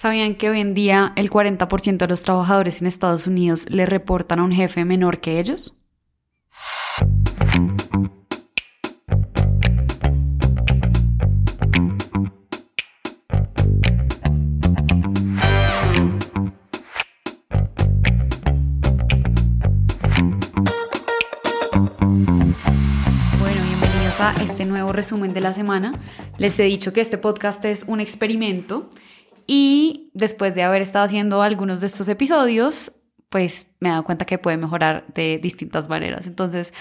¿Sabían que hoy en día el 40% de los trabajadores en Estados Unidos le reportan a un jefe menor que ellos? Bueno, bienvenidos a este nuevo resumen de la semana. Les he dicho que este podcast es un experimento y después de haber estado haciendo algunos de estos episodios, pues me he dado cuenta que puede mejorar de distintas maneras. Entonces,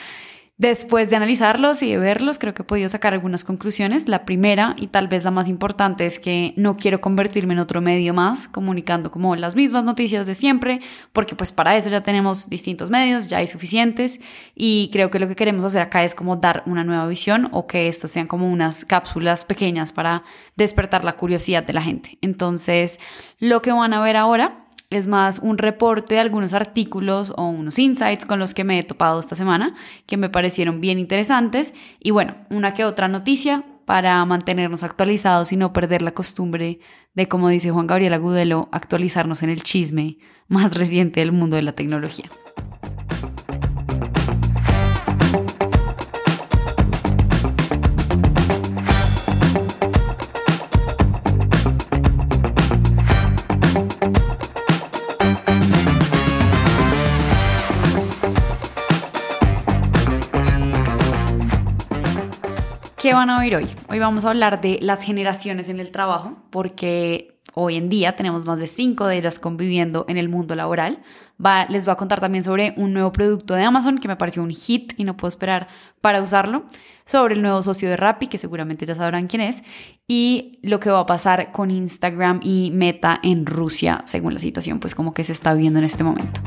Después de analizarlos y de verlos, creo que he podido sacar algunas conclusiones. La primera, y tal vez la más importante, es que no quiero convertirme en otro medio más, comunicando como las mismas noticias de siempre, porque pues para eso ya tenemos distintos medios, ya hay suficientes, y creo que lo que queremos hacer acá es como dar una nueva visión o que estos sean como unas cápsulas pequeñas para despertar la curiosidad de la gente. Entonces, lo que van a ver ahora es más un reporte de algunos artículos o unos insights con los que me he topado esta semana que me parecieron bien interesantes y bueno, una que otra noticia para mantenernos actualizados y no perder la costumbre de, como dice Juan Gabriel Agudelo, actualizarnos en el chisme más reciente del mundo de la tecnología. Van a oír hoy? Hoy vamos a hablar de las generaciones en el trabajo, porque hoy en día tenemos más de cinco de ellas conviviendo en el mundo laboral. les voy a contar también sobre un nuevo producto de Amazon que me pareció un hit y no puedo esperar para usarlo, sobre el nuevo socio de Rappi, que seguramente ya sabrán quién es, y lo que va a pasar con Instagram y Meta en Rusia, según la situación, pues como que se está viviendo en este momento.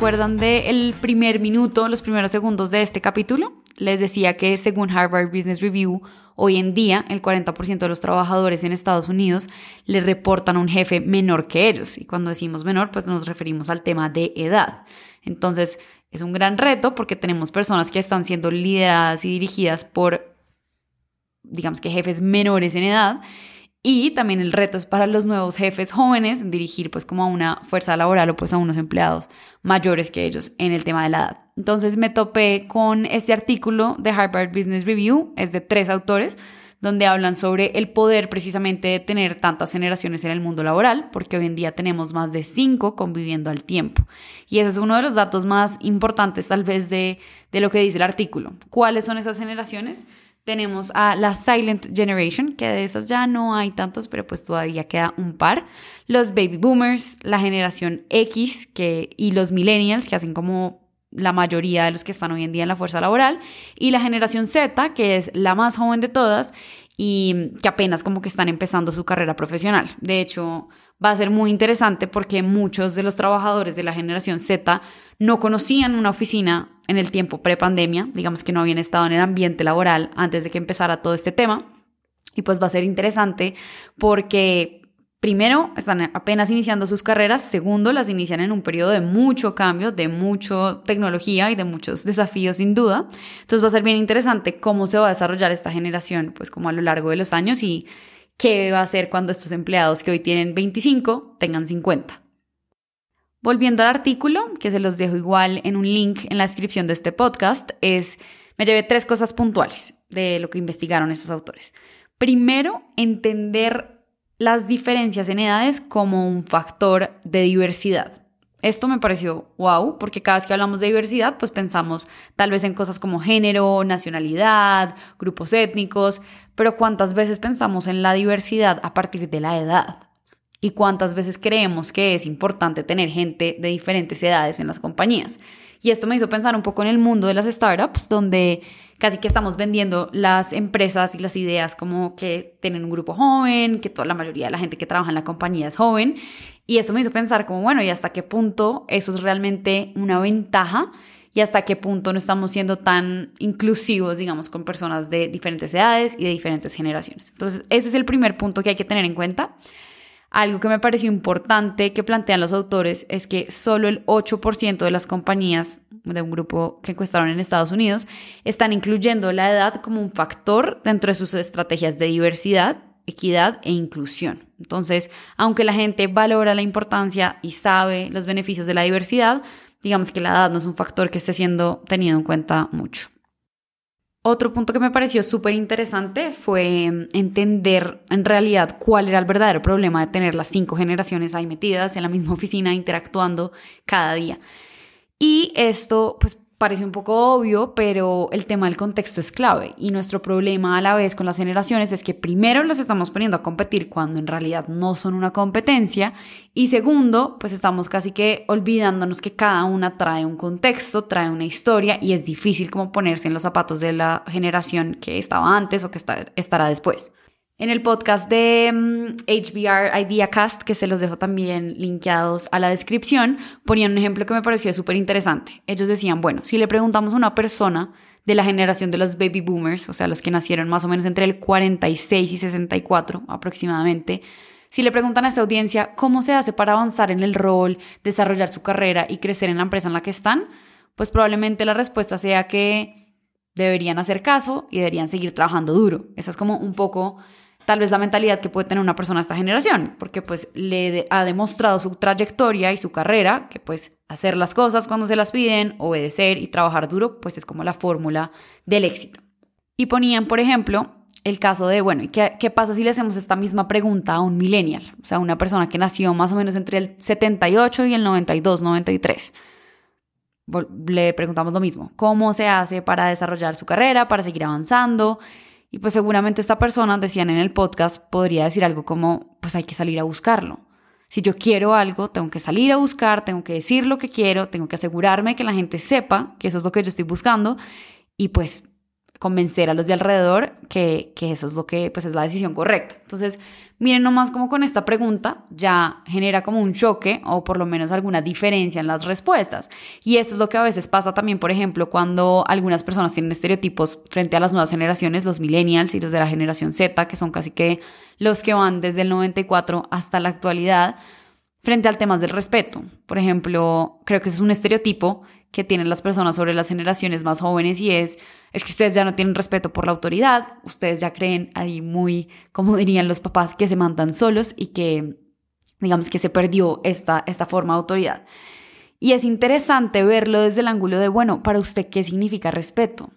Acuerdan del primer minuto, los primeros segundos de este capítulo? Les decía que según Harvard Business Review, hoy en día el 40% de los trabajadores en Estados Unidos le reportan a un jefe menor que ellos. Y cuando decimos menor, pues nos referimos al tema de edad. Entonces, es un gran reto porque tenemos personas que están siendo lideradas y dirigidas por, digamos que jefes menores en edad y también el reto es para los nuevos jefes jóvenes dirigir pues como a una fuerza laboral o pues a unos empleados mayores que ellos en el tema de la edad. Entonces me topé con este artículo de Harvard Business Review, es de tres autores, donde hablan sobre el poder precisamente de tener tantas generaciones en el mundo laboral, porque hoy en día tenemos más de cinco conviviendo al tiempo. Y ese es uno de los datos más importantes tal vez de, de lo que dice el artículo. ¿Cuáles son esas generaciones? Tenemos a la Silent Generation, que de esas ya no hay tantos, pero pues todavía queda un par. Los Baby Boomers, la generación X que, y los Millennials, que hacen como la mayoría de los que están hoy en día en la fuerza laboral. Y la generación Z, que es la más joven de todas y que apenas como que están empezando su carrera profesional. De hecho, va a ser muy interesante porque muchos de los trabajadores de la generación Z no conocían una oficina en el tiempo prepandemia, digamos que no habían estado en el ambiente laboral antes de que empezara todo este tema. Y pues va a ser interesante porque primero están apenas iniciando sus carreras, segundo las inician en un periodo de mucho cambio, de mucha tecnología y de muchos desafíos sin duda. Entonces va a ser bien interesante cómo se va a desarrollar esta generación pues como a lo largo de los años y qué va a hacer cuando estos empleados que hoy tienen 25 tengan 50. Volviendo al artículo, que se los dejo igual en un link en la descripción de este podcast, es, me llevé tres cosas puntuales de lo que investigaron estos autores. Primero, entender las diferencias en edades como un factor de diversidad. Esto me pareció wow, porque cada vez que hablamos de diversidad, pues pensamos tal vez en cosas como género, nacionalidad, grupos étnicos, pero ¿cuántas veces pensamos en la diversidad a partir de la edad? y cuántas veces creemos que es importante tener gente de diferentes edades en las compañías. Y esto me hizo pensar un poco en el mundo de las startups, donde casi que estamos vendiendo las empresas y las ideas como que tienen un grupo joven, que toda la mayoría de la gente que trabaja en la compañía es joven. Y eso me hizo pensar como, bueno, ¿y hasta qué punto eso es realmente una ventaja? y hasta qué punto no estamos siendo tan inclusivos, digamos, con personas de diferentes edades y de diferentes generaciones. Entonces, ese es el primer punto que hay que tener en cuenta. Algo que me pareció importante que plantean los autores es que solo el 8% de las compañías de un grupo que encuestaron en Estados Unidos están incluyendo la edad como un factor dentro de sus estrategias de diversidad, equidad e inclusión. Entonces, aunque la gente valora la importancia y sabe los beneficios de la diversidad, digamos que la edad no es un factor que esté siendo tenido en cuenta mucho. Otro punto que me pareció súper interesante fue mm, entender en realidad cuál era el verdadero problema de tener las cinco generaciones ahí metidas en la misma oficina interactuando cada día. Y esto, pues parece un poco obvio, pero el tema del contexto es clave y nuestro problema a la vez con las generaciones es que primero las estamos poniendo a competir cuando en realidad no son una competencia y segundo, pues estamos casi que olvidándonos que cada una trae un contexto, trae una historia y es difícil como ponerse en los zapatos de la generación que estaba antes o que estará después. En el podcast de HBR mm, IdeaCast, que se los dejo también linkeados a la descripción, ponían un ejemplo que me pareció súper interesante. Ellos decían, bueno, si le preguntamos a una persona de la generación de los baby boomers, o sea, los que nacieron más o menos entre el 46 y 64 aproximadamente, si le preguntan a esta audiencia cómo se hace para avanzar en el rol, desarrollar su carrera y crecer en la empresa en la que están, pues probablemente la respuesta sea que deberían hacer caso y deberían seguir trabajando duro. Esa es como un poco tal vez la mentalidad que puede tener una persona de esta generación, porque pues le ha demostrado su trayectoria y su carrera, que pues hacer las cosas cuando se las piden, obedecer y trabajar duro, pues es como la fórmula del éxito. Y ponían, por ejemplo, el caso de, bueno, ¿qué, ¿qué pasa si le hacemos esta misma pregunta a un millennial? O sea, una persona que nació más o menos entre el 78 y el 92, 93 le preguntamos lo mismo, ¿cómo se hace para desarrollar su carrera, para seguir avanzando? Y pues seguramente esta persona, decían en el podcast, podría decir algo como, pues hay que salir a buscarlo. Si yo quiero algo, tengo que salir a buscar, tengo que decir lo que quiero, tengo que asegurarme que la gente sepa que eso es lo que yo estoy buscando y pues convencer a los de alrededor que, que eso es lo que pues es la decisión correcta. Entonces, Miren nomás como con esta pregunta ya genera como un choque o por lo menos alguna diferencia en las respuestas. Y eso es lo que a veces pasa también, por ejemplo, cuando algunas personas tienen estereotipos frente a las nuevas generaciones, los millennials y los de la generación Z, que son casi que los que van desde el 94 hasta la actualidad, frente al tema del respeto. Por ejemplo, creo que es un estereotipo que tienen las personas sobre las generaciones más jóvenes y es es que ustedes ya no tienen respeto por la autoridad, ustedes ya creen ahí muy, como dirían los papás, que se mandan solos y que, digamos, que se perdió esta, esta forma de autoridad. Y es interesante verlo desde el ángulo de, bueno, para usted, ¿qué significa respeto?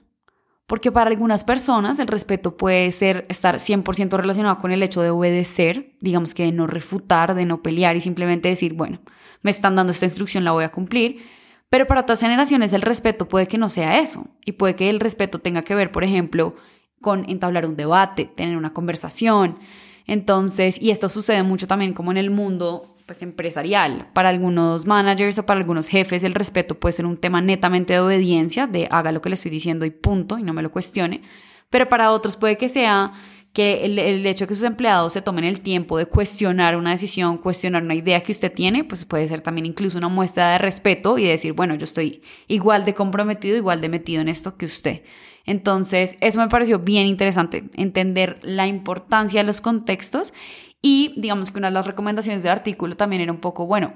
Porque para algunas personas el respeto puede ser estar 100% relacionado con el hecho de obedecer, digamos que de no refutar, de no pelear y simplemente decir, bueno, me están dando esta instrucción, la voy a cumplir pero para otras generaciones el respeto puede que no sea eso y puede que el respeto tenga que ver, por ejemplo, con entablar un debate, tener una conversación. Entonces, y esto sucede mucho también como en el mundo pues empresarial. Para algunos managers o para algunos jefes el respeto puede ser un tema netamente de obediencia, de haga lo que le estoy diciendo y punto, y no me lo cuestione. Pero para otros puede que sea que el, hecho de que sus empleados se tomen el tiempo de cuestionar una decisión, cuestionar una idea que usted tiene, pues puede ser también incluso una muestra de respeto y decir, bueno, yo estoy igual de comprometido, igual de metido en esto que usted. Entonces, eso me pareció bien interesante, entender la importancia de los contextos y digamos que una de las recomendaciones del artículo también era un poco, bueno,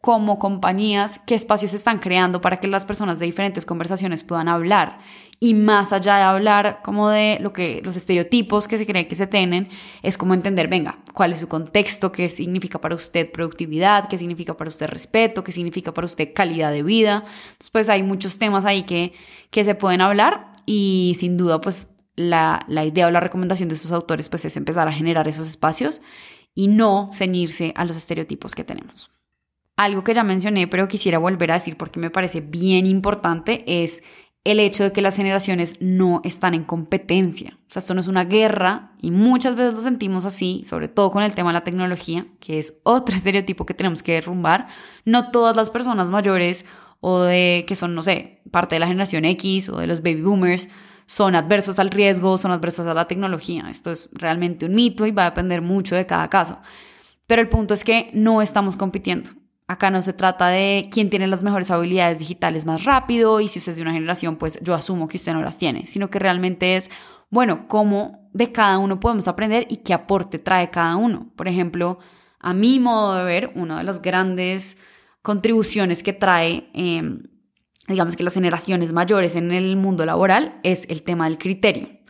como compañías, qué espacios están creando para que las personas de diferentes conversaciones puedan hablar. Y más allá de hablar como de lo que los estereotipos que se creen que se tienen, es como entender, venga, cuál es su contexto, qué significa para usted productividad, qué significa para usted respeto, qué significa para usted calidad de vida. Entonces, pues hay muchos temas ahí que, que se pueden hablar y sin duda, pues la, la idea o la recomendación de estos autores pues es empezar a generar esos espacios y no ceñirse a los estereotipos que tenemos. Algo que ya mencioné, pero quisiera volver a decir porque me parece bien importante, es el hecho de que las generaciones no están en competencia. O sea, esto no es una guerra y muchas veces lo sentimos así, sobre todo con el tema de la tecnología, que es otro estereotipo que tenemos que derrumbar. No todas las personas mayores o de que son, no sé, parte de la generación X o de los baby boomers son adversos al riesgo, son adversos a la tecnología. Esto es realmente un mito y va a depender mucho de cada caso. Pero el punto es que no estamos compitiendo. Acá no se trata de quién tiene las mejores habilidades digitales más rápido y si usted es de una generación, pues yo asumo que usted no las tiene, sino que realmente es, bueno, cómo de cada uno podemos aprender y qué aporte trae cada uno. Por ejemplo, a mi modo de ver, una de las grandes contribuciones que trae, em, digamos que las generaciones mayores en el mundo laboral es el tema del criterio.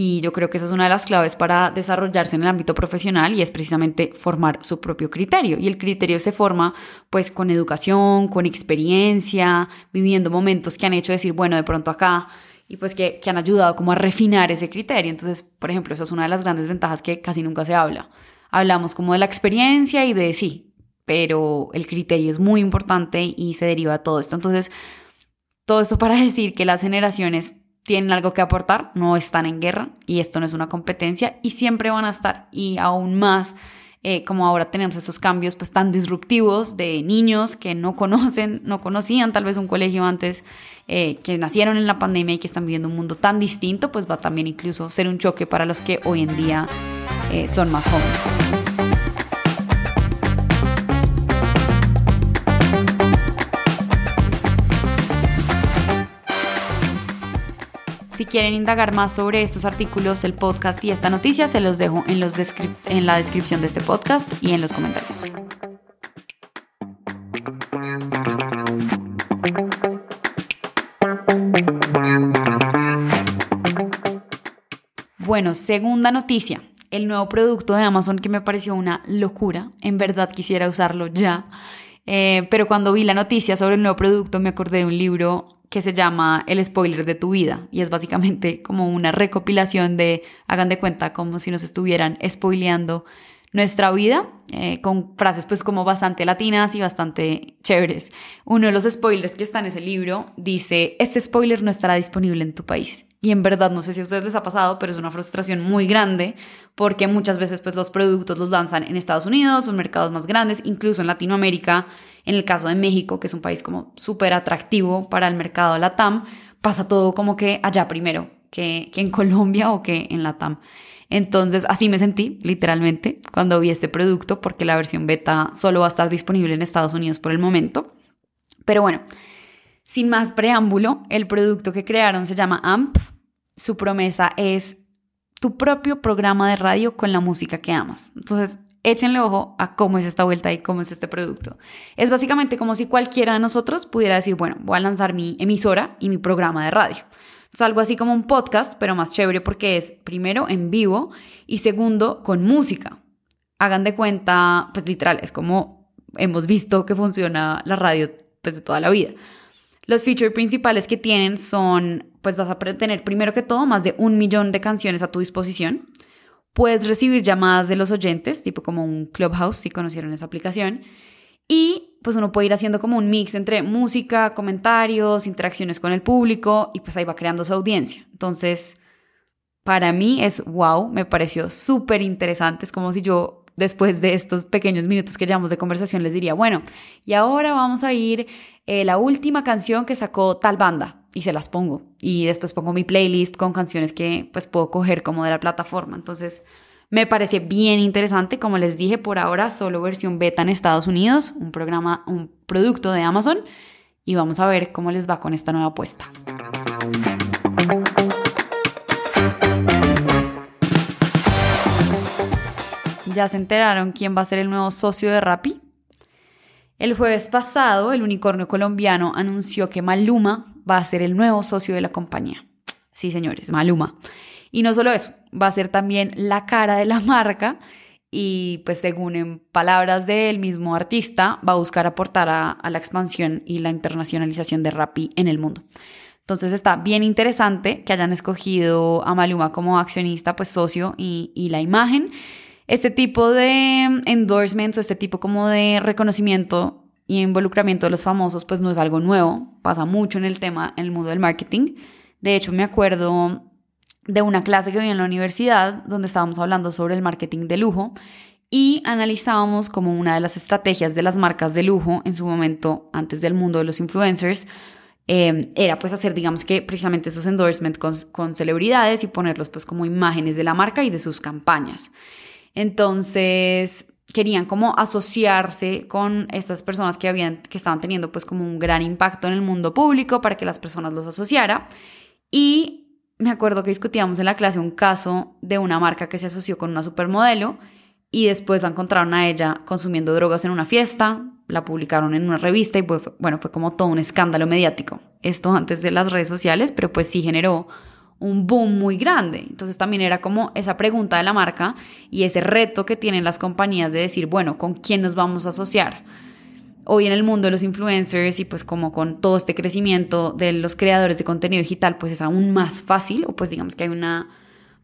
Y yo creo que esa es una de las claves para desarrollarse en el ámbito profesional y es precisamente formar su propio criterio. Y el criterio se forma pues con educación, con experiencia, viviendo momentos que han hecho decir, bueno, de pronto acá y pues que, que han ayudado como a refinar ese criterio. Entonces, por ejemplo, esa es una de las grandes ventajas que casi nunca se habla. Hablamos como de la experiencia y de sí, pero el criterio es muy importante y se deriva de todo esto. Entonces, todo esto para decir que las generaciones tienen algo que aportar, no están en guerra y esto no es una competencia y siempre van a estar y aún más eh, como ahora tenemos esos cambios pues tan disruptivos de niños que no conocen, no conocían tal vez un colegio antes, eh, que nacieron en la pandemia y que están viviendo un mundo tan distinto, pues va también incluso ser un choque para los que hoy en día eh, son más jóvenes. Si quieren indagar más sobre estos artículos, el podcast y esta noticia, se los dejo en, los en la descripción de este podcast y en los comentarios. Bueno, segunda noticia. El nuevo producto de Amazon que me pareció una locura. En verdad quisiera usarlo ya. Eh, pero cuando vi la noticia sobre el nuevo producto me acordé de un libro que se llama El spoiler de tu vida y es básicamente como una recopilación de, hagan de cuenta, como si nos estuvieran spoileando nuestra vida eh, con frases pues como bastante latinas y bastante chéveres. Uno de los spoilers que está en ese libro dice, este spoiler no estará disponible en tu país. Y en verdad no sé si a ustedes les ha pasado, pero es una frustración muy grande porque muchas veces pues los productos los lanzan en Estados Unidos en mercados más grandes, incluso en Latinoamérica en el caso de México, que es un país como súper atractivo para el mercado LATAM, pasa todo como que allá primero, que, que en Colombia o que en LATAM. Entonces así me sentí literalmente cuando vi este producto porque la versión beta solo va a estar disponible en Estados Unidos por el momento. Pero bueno, sin más preámbulo, el producto que crearon se llama AMP. Su promesa es tu propio programa de radio con la música que amas. Entonces, échenle ojo a cómo es esta vuelta y cómo es este producto. Es básicamente como si cualquiera de nosotros pudiera decir, bueno, voy a lanzar mi emisora y mi programa de radio. Es algo así como un podcast, pero más chévere porque es primero en vivo y segundo con música. Hagan de cuenta, pues literal, es como hemos visto que funciona la radio pues de toda la vida. Los features principales que tienen son, pues vas a tener primero que todo más de un millón de canciones a tu disposición. Puedes recibir llamadas de los oyentes, tipo como un Clubhouse, si conocieron esa aplicación. Y pues uno puede ir haciendo como un mix entre música, comentarios, interacciones con el público y pues ahí va creando su audiencia. Entonces, para mí es wow, me pareció súper interesante. Es como si yo después de estos pequeños minutos que llevamos de conversación les diría, bueno, y ahora vamos a ir eh, la última canción que sacó tal banda y se las pongo. Y después pongo mi playlist con canciones que pues puedo coger como de la plataforma. Entonces me parece bien interesante. Como les dije, por ahora solo versión beta en Estados Unidos, un programa, un producto de Amazon. Y vamos a ver cómo les va con esta nueva apuesta. ¿Ya se enteraron quién va a ser el nuevo socio de Rappi? El jueves pasado, el unicornio colombiano anunció que Maluma va a ser el nuevo socio de la compañía. Sí, señores, Maluma. Y no solo eso, va a ser también la cara de la marca y pues según en palabras del mismo artista, va a buscar aportar a, la expansión y la internacionalización de Rappi en el mundo. Entonces está bien interesante que hayan escogido a Maluma como accionista, pues socio y, y la imagen. Este tipo de endorsements o este tipo como de reconocimiento y involucramiento de los famosos pues no es algo nuevo, pasa mucho en el tema, en el mundo del marketing. De hecho, me acuerdo de una clase que vi en la universidad donde estábamos hablando sobre el marketing de lujo y analizábamos como una de las estrategias de las marcas de lujo en su momento antes del mundo de los influencers eh, era pues hacer digamos que precisamente esos endorsements con, con celebridades y ponerlos pues como imágenes de la marca y de sus campañas. Entonces, querían como asociarse con estas personas que habían que estaban teniendo pues como un gran impacto en el mundo público para que las personas los asociara y me acuerdo que discutíamos en la clase un caso de una marca que se asoció con una supermodelo y después la encontraron a ella consumiendo drogas en una fiesta, la publicaron en una revista y bueno, fue como todo un escándalo mediático. Esto antes de las redes sociales, pero pues sí generó un boom muy grande. Entonces también era como esa pregunta de la marca y ese reto que tienen las compañías de decir, bueno, ¿con quién nos vamos a asociar? Hoy en el mundo de los influencers y pues como con todo este crecimiento de los creadores de contenido digital, pues es aún más fácil o pues digamos que hay una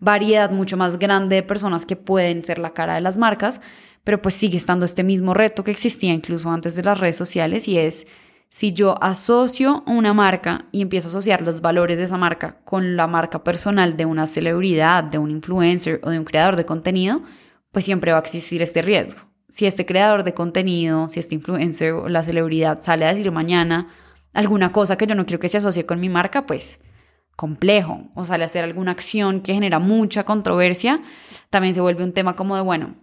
variedad mucho más grande de personas que pueden ser la cara de las marcas, pero pues sigue estando este mismo reto que existía incluso antes de las redes sociales y es si yo asocio una marca y empiezo a asociar los valores de esa marca con la marca personal de una celebridad, de un influencer o de un creador de contenido, pues siempre va a existir este riesgo. Si este creador de contenido, si este influencer o la celebridad sale a decir mañana alguna cosa que yo no quiero que se asocie con mi marca, pues complejo o sale a hacer alguna acción que genera mucha controversia, también se vuelve un tema como de, bueno,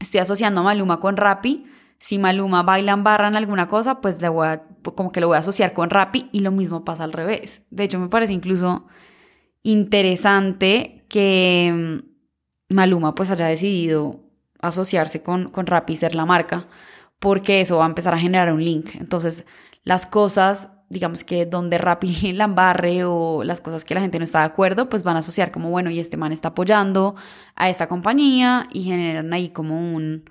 estoy asociando a Maluma con Rappi, si Maluma baila en barra en alguna cosa, pues le voy a, como que lo voy a asociar con Rappi y lo mismo pasa al revés. De hecho, me parece incluso interesante que mm, Maluma pues haya decidido asociarse con, con Rappi y ser la marca, porque eso va a empezar a generar un link. Entonces, las cosas digamos que donde Rappi la embarre o las cosas que la gente no está de acuerdo, pues van a asociar como, bueno, y este man está apoyando a esta compañía y generan ahí como un,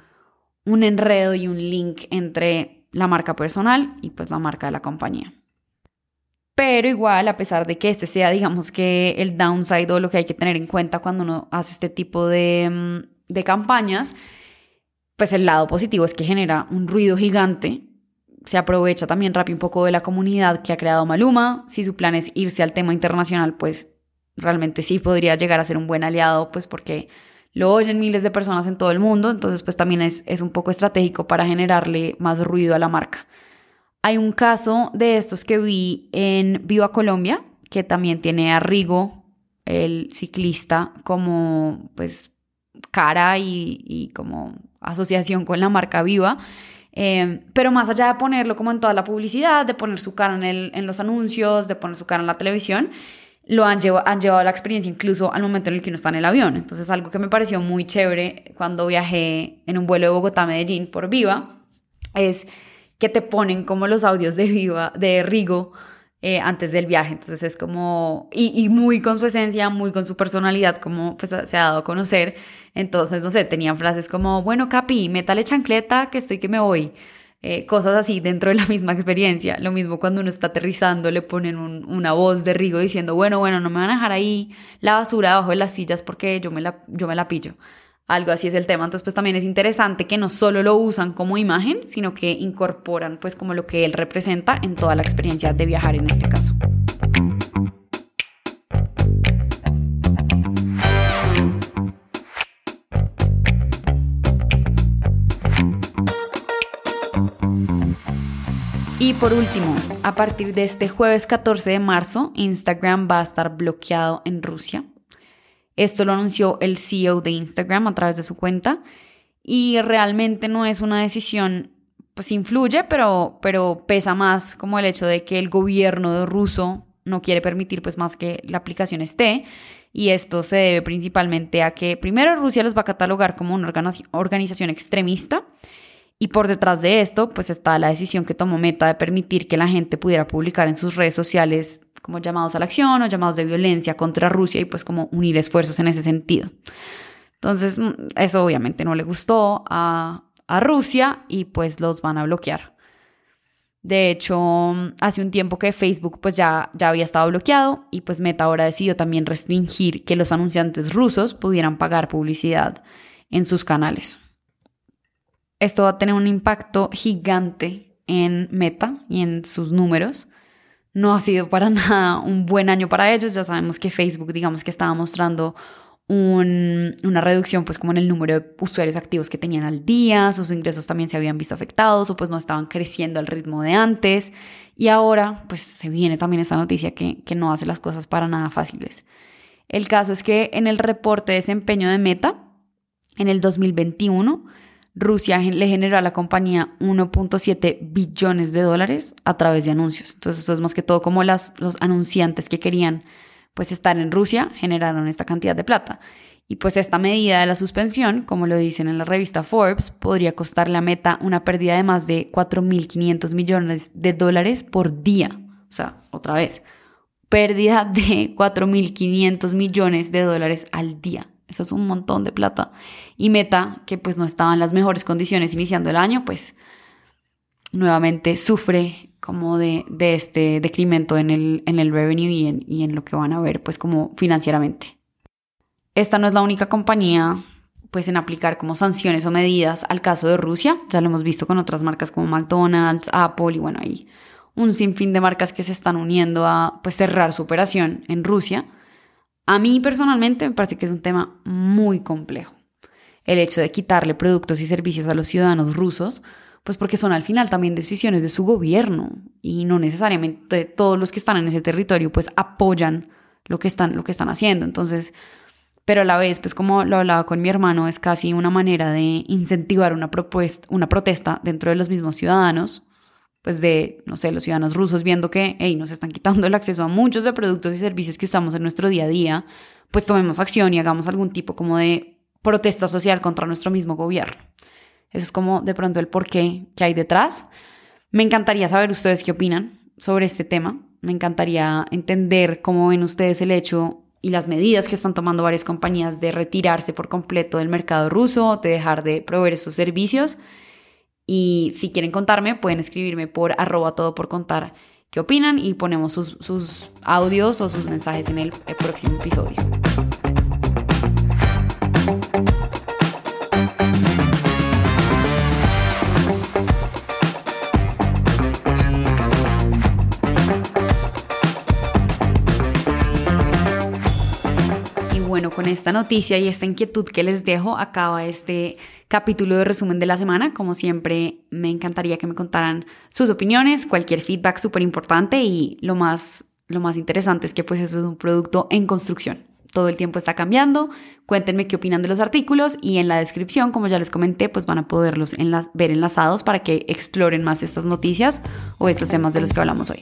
un enredo y un link entre la marca personal y pues la marca de la compañía. Pero igual, a pesar de que este sea, digamos que el downside o lo que hay que tener en cuenta cuando uno hace este tipo de, mm, de campañas, pues el lado positivo es que genera un ruido gigante se aprovecha también Rappi un poco de la comunidad que ha creado Maluma. Si su plan es irse al tema internacional, pues realmente sí podría llegar a ser un buen aliado, pues porque lo oyen miles de personas en todo el mundo, entonces pues también es, es un poco estratégico para generarle más ruido a la marca. Hay un caso de estos que vi en Viva Colombia, que también tiene a Rigo, el ciclista, como pues cara y, y como asociación con la marca Viva. Em, pero más allá de ponerlo como en toda la publicidad, de poner su cara en, el, en los anuncios, de poner su cara en la televisión, lo han, llevado, han llevado la experiencia incluso al momento en el que uno está en el avión. Entonces algo que me pareció muy chévere cuando viajé en un vuelo de Bogotá a Medellín por Viva es que te ponen como los audios de Viva, de Rigo, eh, antes del viaje. Entonces es como, y, muy con su esencia, muy con su personalidad, como pues, se ha dado a conocer. Entonces, no sé, tenían frases como, bueno, Capi, métale chancleta, que estoy que me voy. Eh, cosas así dentro de la misma experiencia. Lo mismo cuando uno está aterrizando, le ponen una voz de Rigo diciendo, bueno, bueno, no me van a dejar ahí la basura abajo de las sillas porque yo me la, yo me la pillo. Algo así es el tema. Entonces, pues también es interesante que no solo lo usan como imagen, sino que incorporan pues como lo que él representa en toda la experiencia de viajar en este caso. Y por último, a partir de este jueves 14 de marzo, Instagram va a estar bloqueado en Rusia. Esto lo anunció el CEO de Instagram a través de su cuenta. Y realmente no es una decisión, pues influye, pero, pero pesa más como el hecho de que el gobierno ruso no quiere permitir pues más que la aplicación esté. Y esto se debe principalmente a que primero Rusia los va a catalogar como una organización extremista y por detrás de esto pues está la decisión que tomó Meta de permitir que la gente pudiera publicar en sus redes sociales como llamados a la acción o llamados de violencia contra Rusia y pues como unir esfuerzos en ese sentido. Entonces, mm, eso obviamente no le gustó a, a Rusia y pues los van a bloquear. De hecho, hace un tiempo que Facebook pues ya, ya había estado bloqueado y pues Meta ahora decidió también restringir que los anunciantes rusos pudieran pagar publicidad en sus canales. Esto va a tener un impacto gigante en Meta y en sus números no ha sido para nada un buen año para ellos. Ya sabemos que Facebook, digamos que estaba mostrando una reducción pues como en el número de usuarios activos que tenían al día, sus ingresos también se habían visto afectados o pues no estaban creciendo al ritmo de antes. Y ahora pues se viene también esta noticia que, que no hace las cosas para nada fáciles. El caso es que en el reporte de desempeño de Meta, en el 2021, Rusia le generó a la compañía 1.7 billones de dólares a través de anuncios. Entonces, eso es más que todo como los anunciantes que querían pues estar en Rusia generaron esta cantidad de plata. Y pues esta medida de la suspensión, como lo dicen en la revista Forbes, podría costarle a Meta una pérdida de más de 4.500 millones de dólares por día. O sea, otra vez, pérdida de 4.500 millones de dólares al día. Eso es un montón de plata. Y Meta, que pues no estaba en las mejores condiciones iniciando el año, pues nuevamente sufre como de, este decremento en el, en el revenue y en, lo que van a ver pues como financieramente. Esta no es la única compañía pues en aplicar como sanciones o medidas al caso de Rusia. Ya lo hemos visto con otras marcas como McDonald's, Apple y bueno, hay un sinfín de marcas que se están uniendo a pues cerrar su operación en Rusia. A mí personalmente me parece que es un tema muy complejo. El hecho de quitarle productos y servicios a los ciudadanos rusos pues porque son al final también decisiones de su gobierno y no necesariamente todos los que están en ese territorio pues apoyan lo que están, lo que están haciendo. Entonces, pero a la vez, pues como lo hablaba con mi hermano, es casi una manera de incentivar una, propuesta, una protesta dentro de los mismos ciudadanos, pues de, no sé, los ciudadanos rusos viendo que, hey, nos están quitando el acceso a muchos de productos y servicios que usamos en nuestro día a día, pues tomemos acción y hagamos algún tipo como de protesta social contra nuestro mismo gobierno. Eso es como de pronto el porqué que hay detrás. Me encantaría saber ustedes qué opinan sobre este tema. Me encantaría entender cómo ven ustedes el hecho y las medidas que están tomando varias compañías de retirarse por completo del mercado ruso, de dejar de proveer estos servicios. Y si quieren contarme, pueden escribirme por arroba todo por contar qué opinan y ponemos sus, sus audios o sus mensajes en el próximo episodio. con esta noticia y esta inquietud que les dejo, acaba este capítulo de resumen de la semana. Como siempre, me encantaría que me contaran sus opiniones, cualquier feedback súper importante y lo más, lo más interesante es que pues eso es un producto en construcción. Todo el tiempo está cambiando. Cuéntenme qué opinan de los artículos y en la descripción, como ya les comenté, pues van a poderlos ver enlazados para que exploren más estas noticias o estos temas de los que hablamos hoy.